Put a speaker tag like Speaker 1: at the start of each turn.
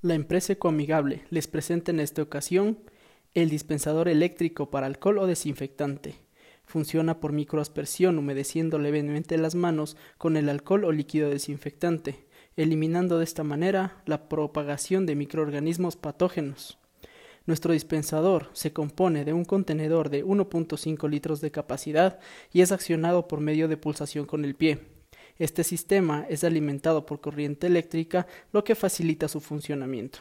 Speaker 1: La empresa Ecoamigable les presenta en esta ocasión el dispensador eléctrico para alcohol o desinfectante. Funciona por microaspersión humedeciendo levemente las manos con el alcohol o líquido desinfectante, eliminando de esta manera la propagación de microorganismos patógenos. Nuestro dispensador se compone de un contenedor de 1.5 litros de capacidad y es accionado por medio de pulsación con el pie. Este sistema es alimentado por corriente eléctrica, lo que facilita su funcionamiento.